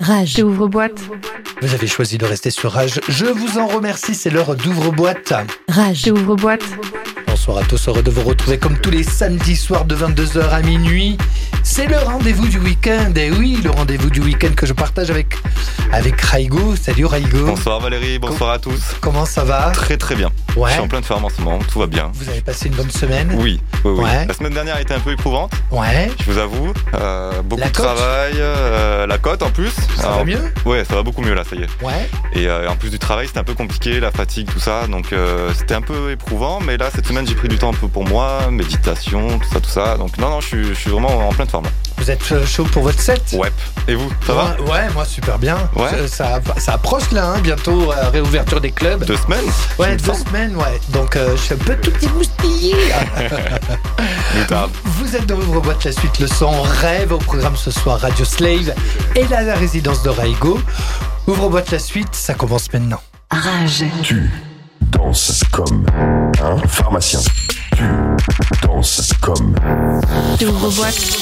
Rage. Ouvre-boîte. Vous avez choisi de rester sur Rage. Je vous en remercie, c'est l'heure d'ouvre-boîte. Rage. Ouvre-boîte. Bonsoir à tous, heureux de vous retrouver comme tous les samedis soirs de 22h à minuit. C'est le rendez-vous du week-end, et oui, le rendez-vous du week-end que je partage avec, avec Raigo. Salut Raigo. Bonsoir Valérie, bonsoir à tous. Comment ça va? Très très bien. Ouais. Je suis en pleine forme en ce moment, tout va bien. Vous avez passé une bonne semaine? Oui, oui, oui. Ouais. La semaine dernière a été un peu éprouvante, Ouais. je vous avoue. Euh, beaucoup La de travail, euh, la cote en plus. Ça va mieux? Ouais, ça va beaucoup mieux là, ça y est. Ouais. Et euh, en plus du travail, c'était un peu compliqué, la fatigue, tout ça. Donc c'était un peu éprouvant, mais là, cette semaine, j'ai pris du temps un peu pour moi, méditation, tout ça, tout ça. Donc non, non, je suis, je suis vraiment en pleine forme. Vous êtes euh, chaud pour votre set? Ouais. Et vous, ça va? Ouais, ouais, moi super bien. Ouais. Ça, ça, ça approche là, hein, bientôt, euh, réouverture des clubs. Deux semaines Ouais, deux semaines, ouais. Donc euh, je suis un peu tout petit moustillé. Vous êtes dans Ouvre-boîte la suite, le son rêve au programme ce soir Radio Slave et là la résidence de Raigo. Ouvre-boîte la suite, ça commence maintenant. Rage. Tu danses comme un pharmacien. Tu danses comme Ouvre-boîte.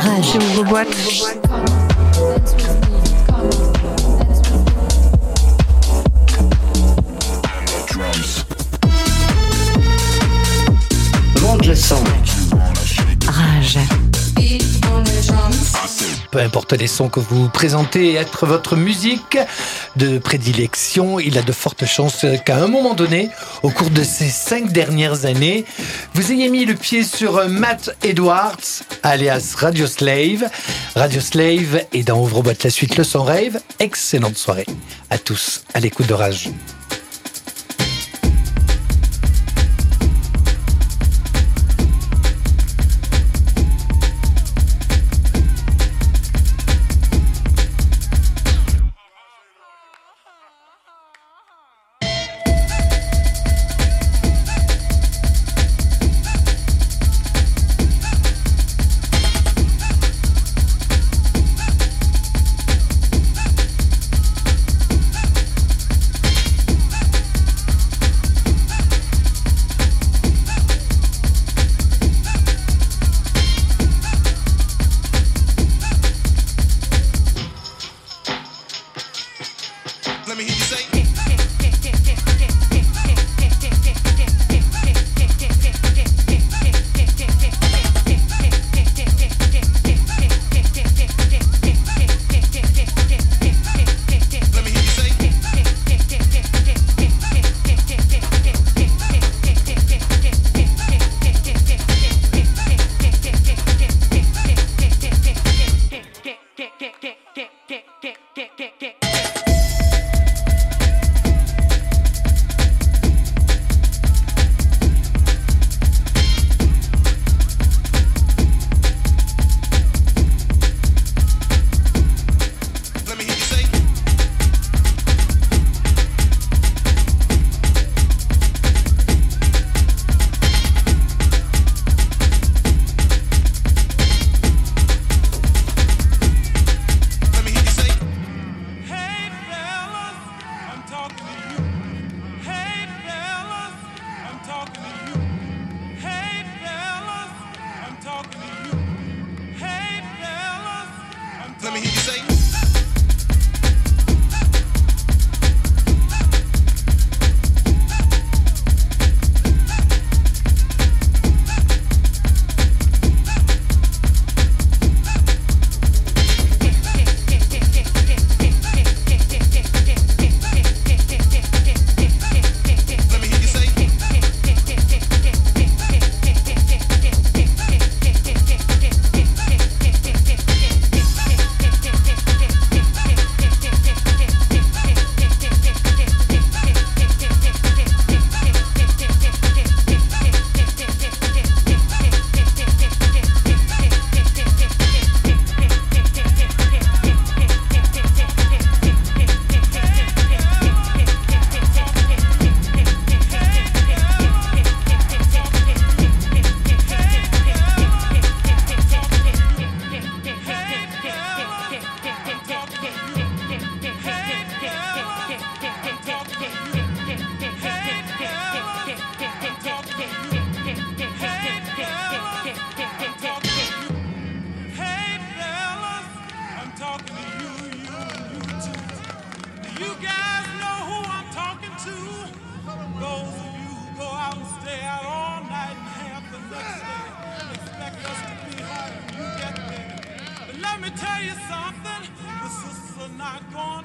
Rage. Ouvre-boîte. Monte Peu importe les sons que vous présentez être votre musique de prédilection, il a de fortes chances qu'à un moment donné, au cours de ces cinq dernières années, vous ayez mis le pied sur Matt Edwards, alias Radio Slave. Radio Slave est dans Ouvre-boîte la suite le son rêve. Excellente soirée à tous à l'écoute de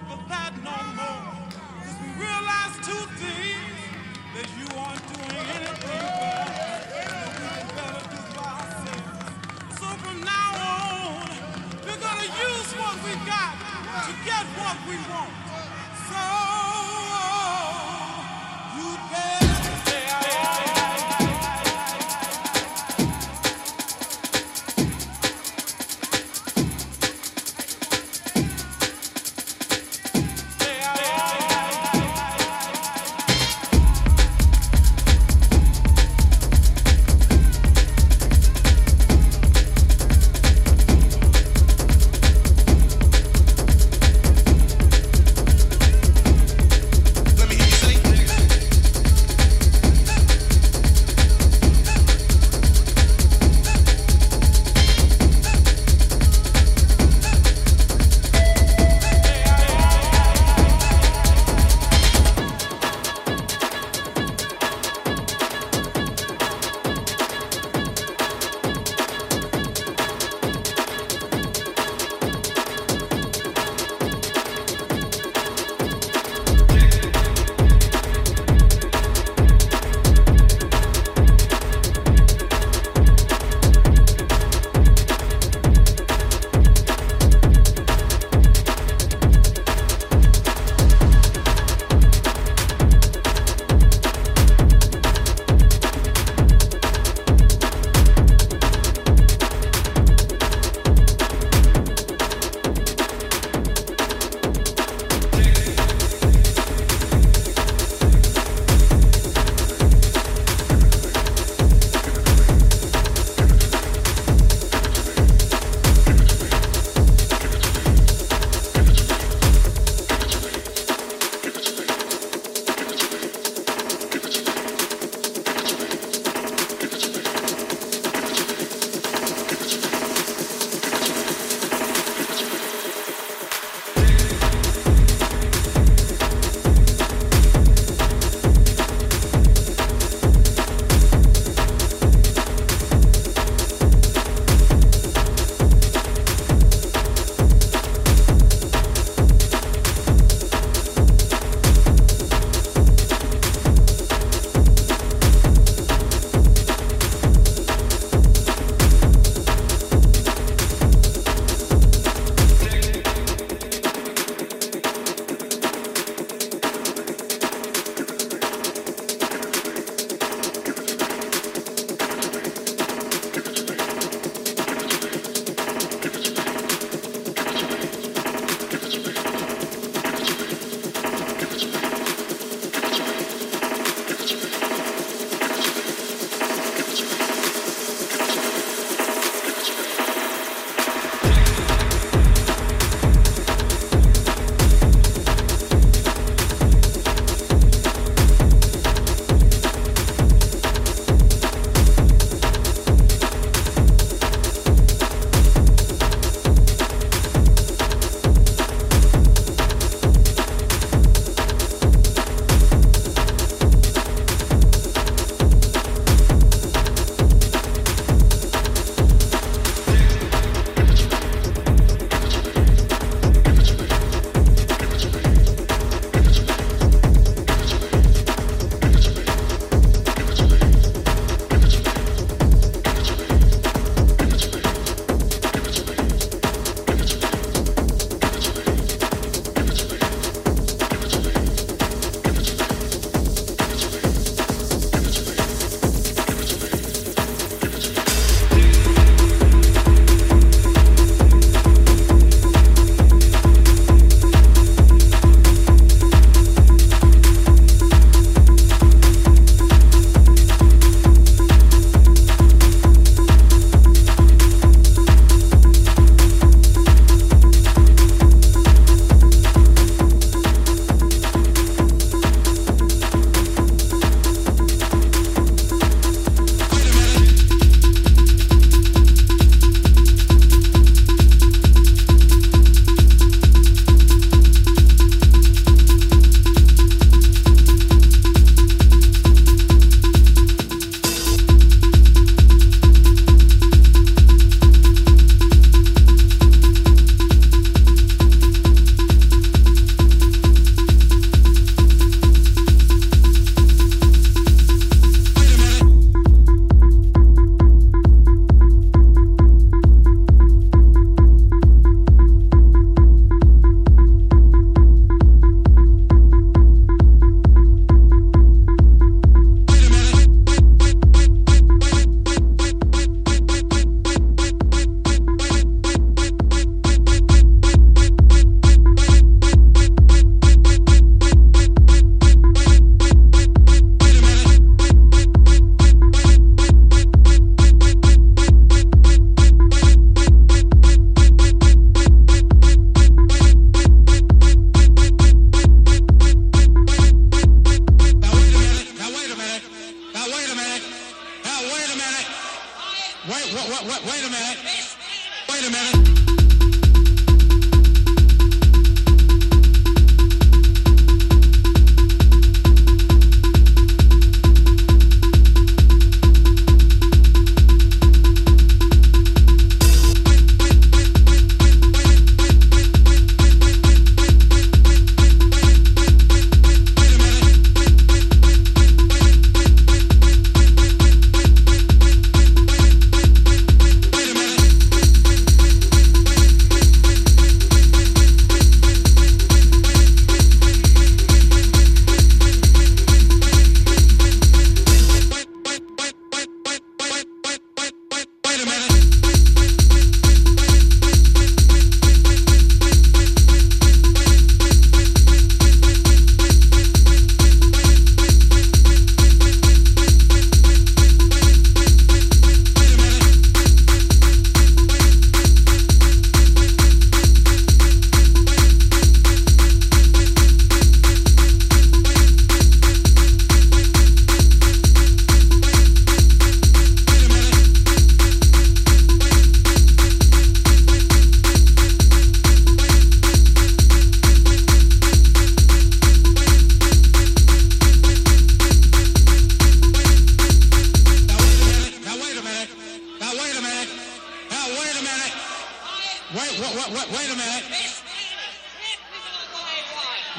goodbye.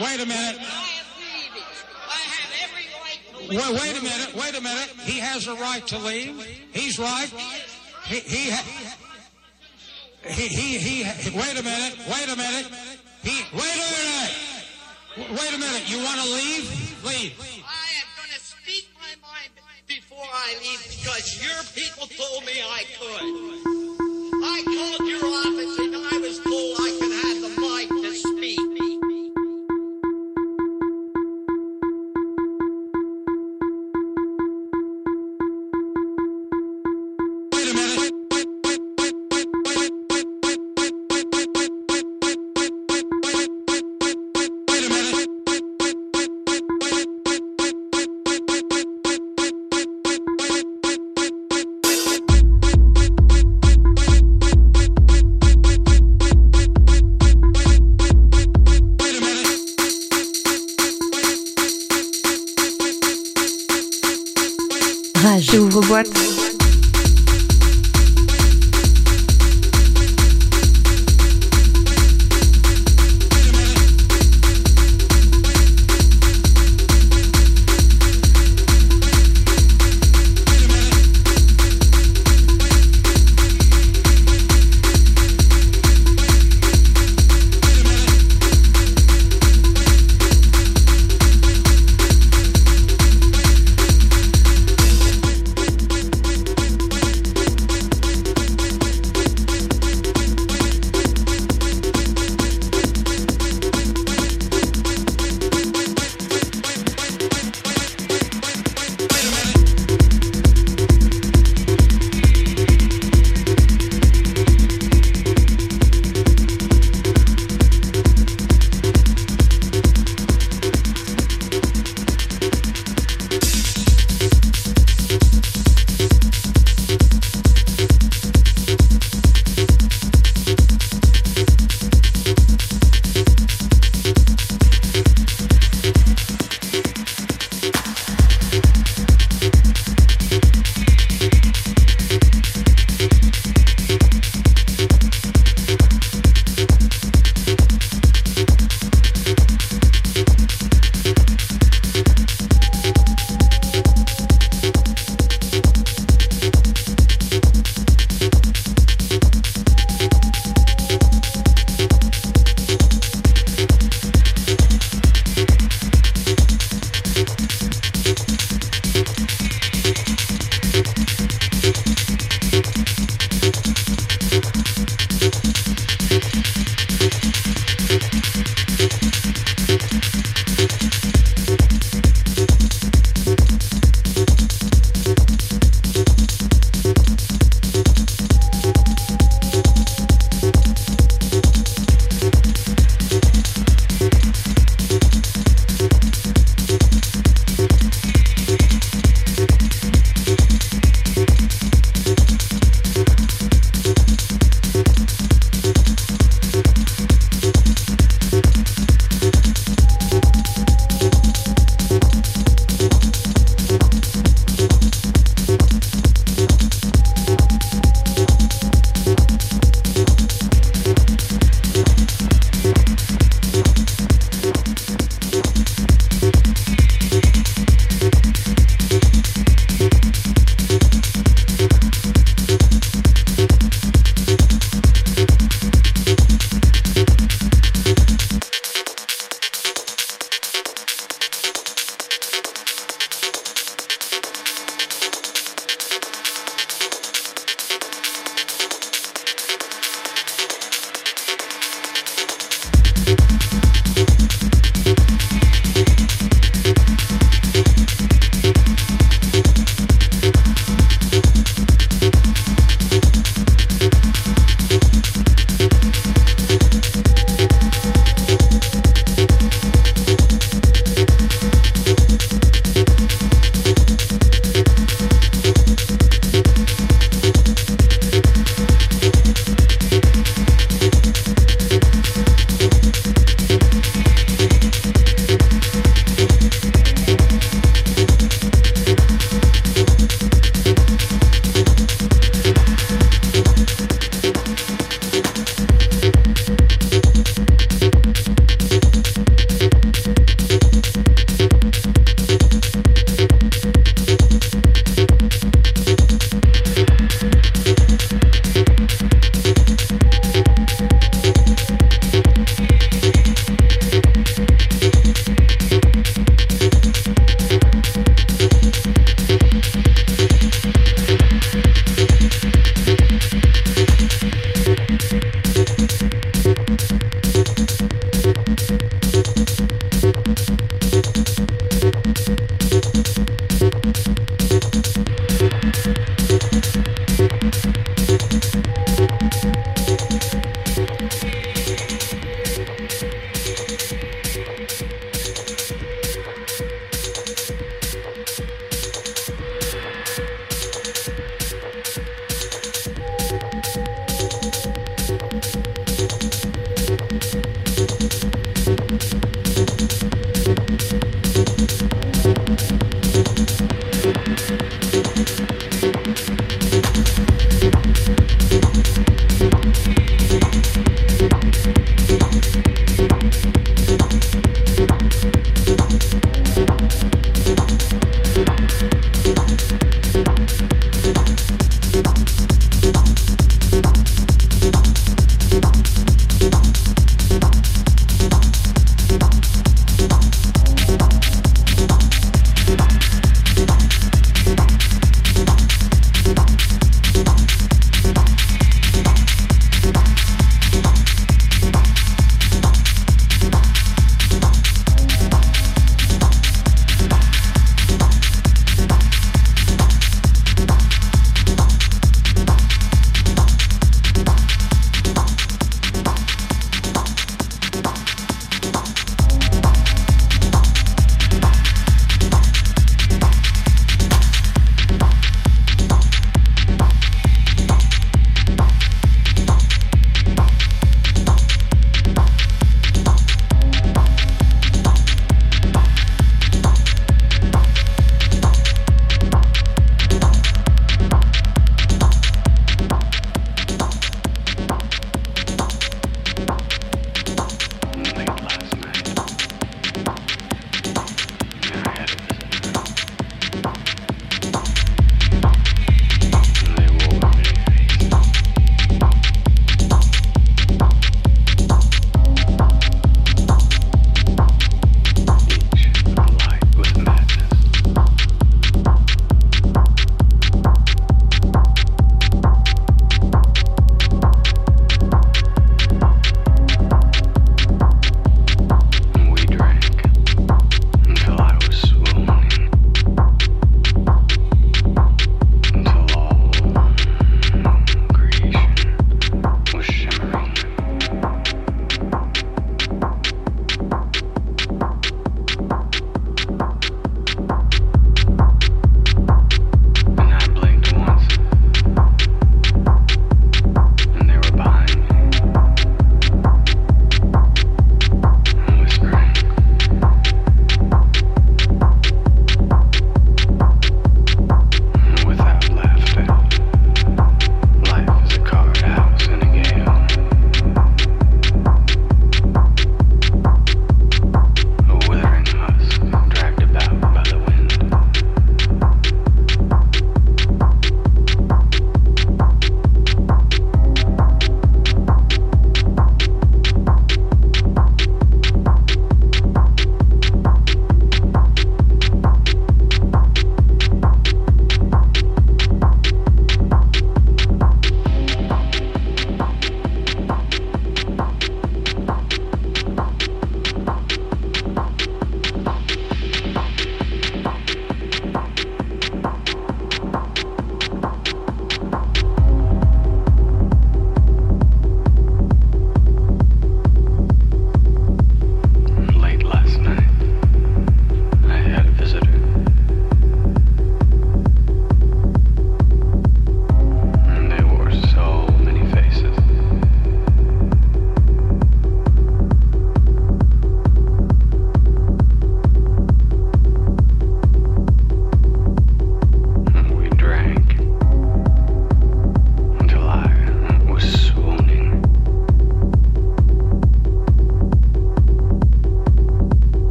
Wait a minute. Wait, wait a minute. Wait a minute. He has a right to leave. He's right. He, he, ha- he, he, he, wait a minute. Wait a minute. He, wait a minute. Wait a minute. You want to leave? Leave. I am going to speak my mind before I leave because your people told me I could. I called your office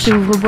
Rage, ouvre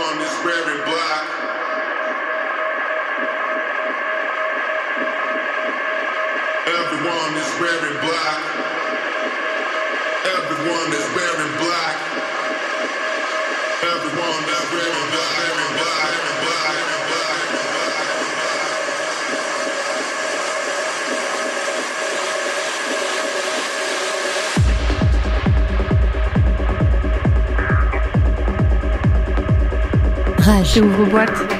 Everyone is wearing black. Everyone is wearing black. Everyone is wearing black. Rage ouvre-boîte. Thank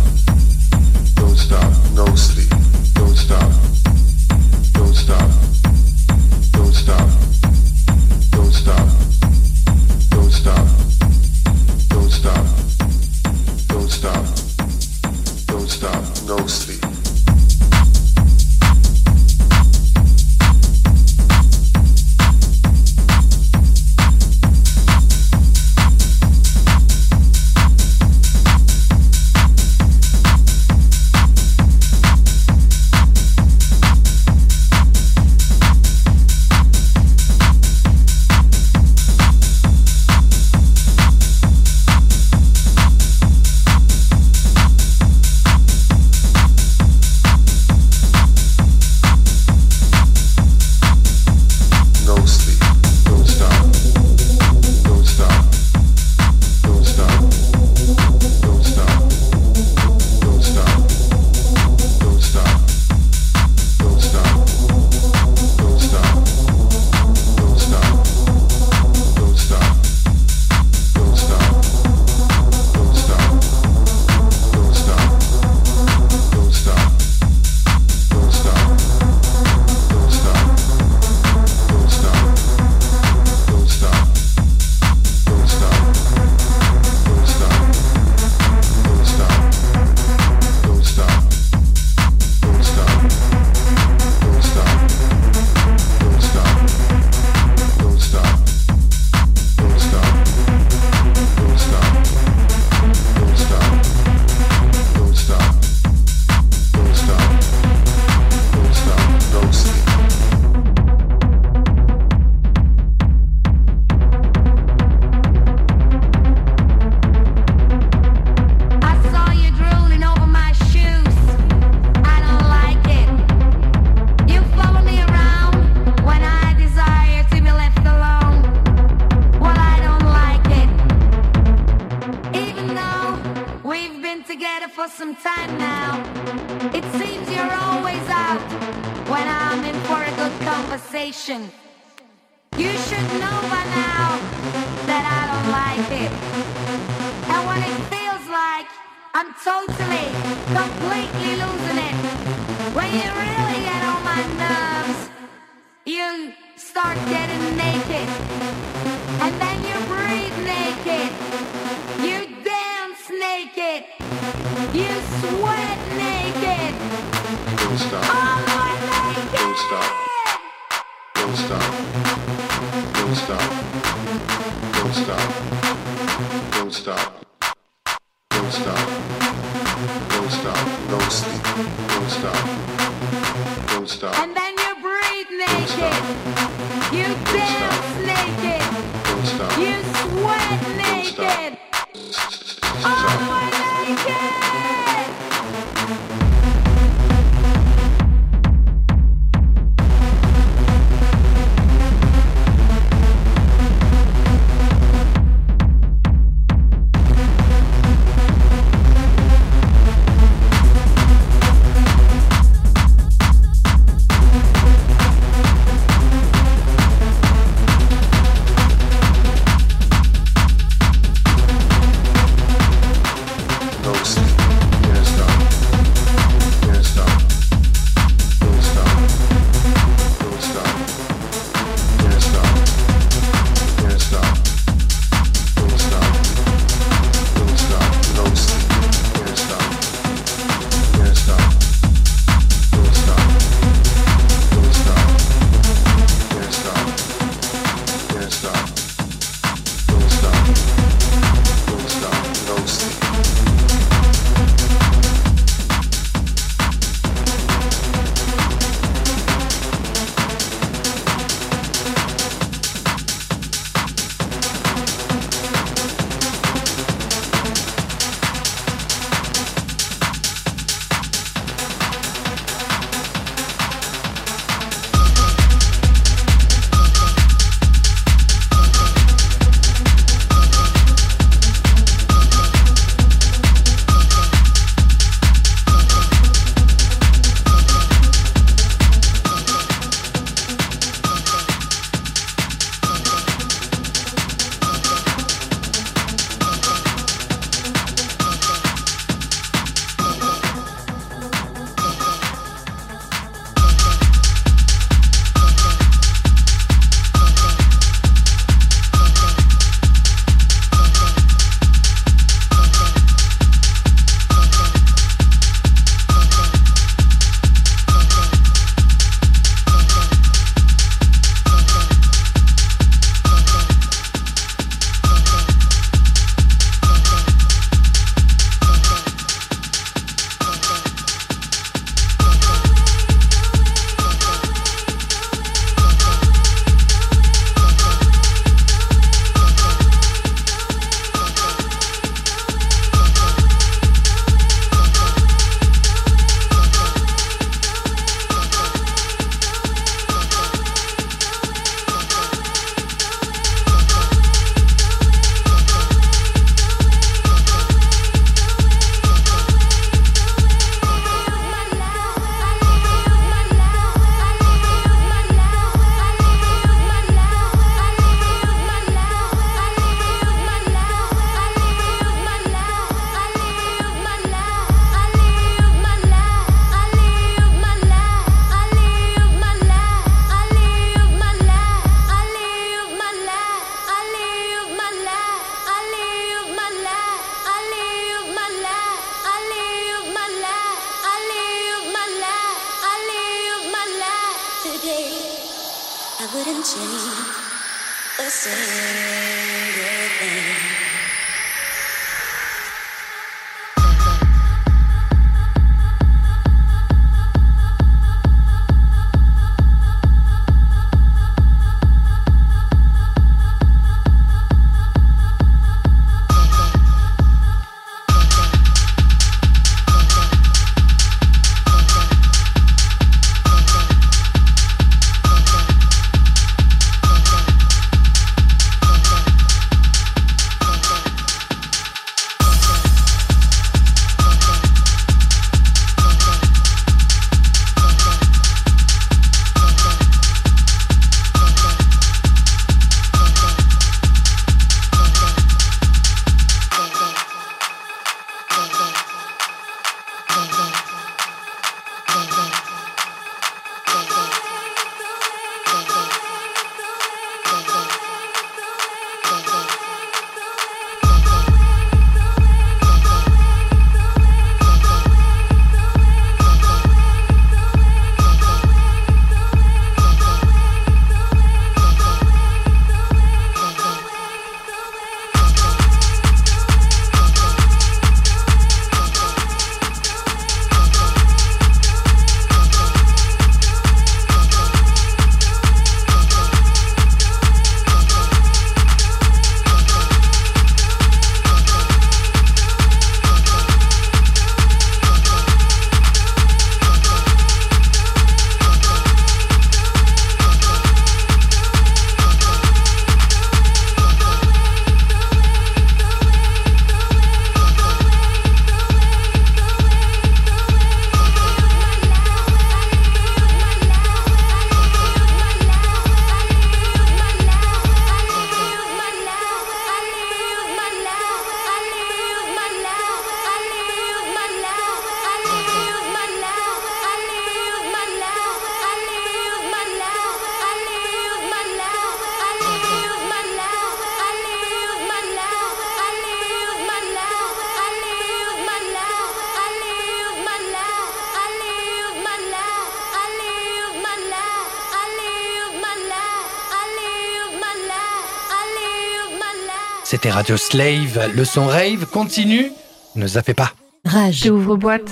Radio Slave. Le son rave continue. Ne zappez pas. Rage. J'ouvre boîte.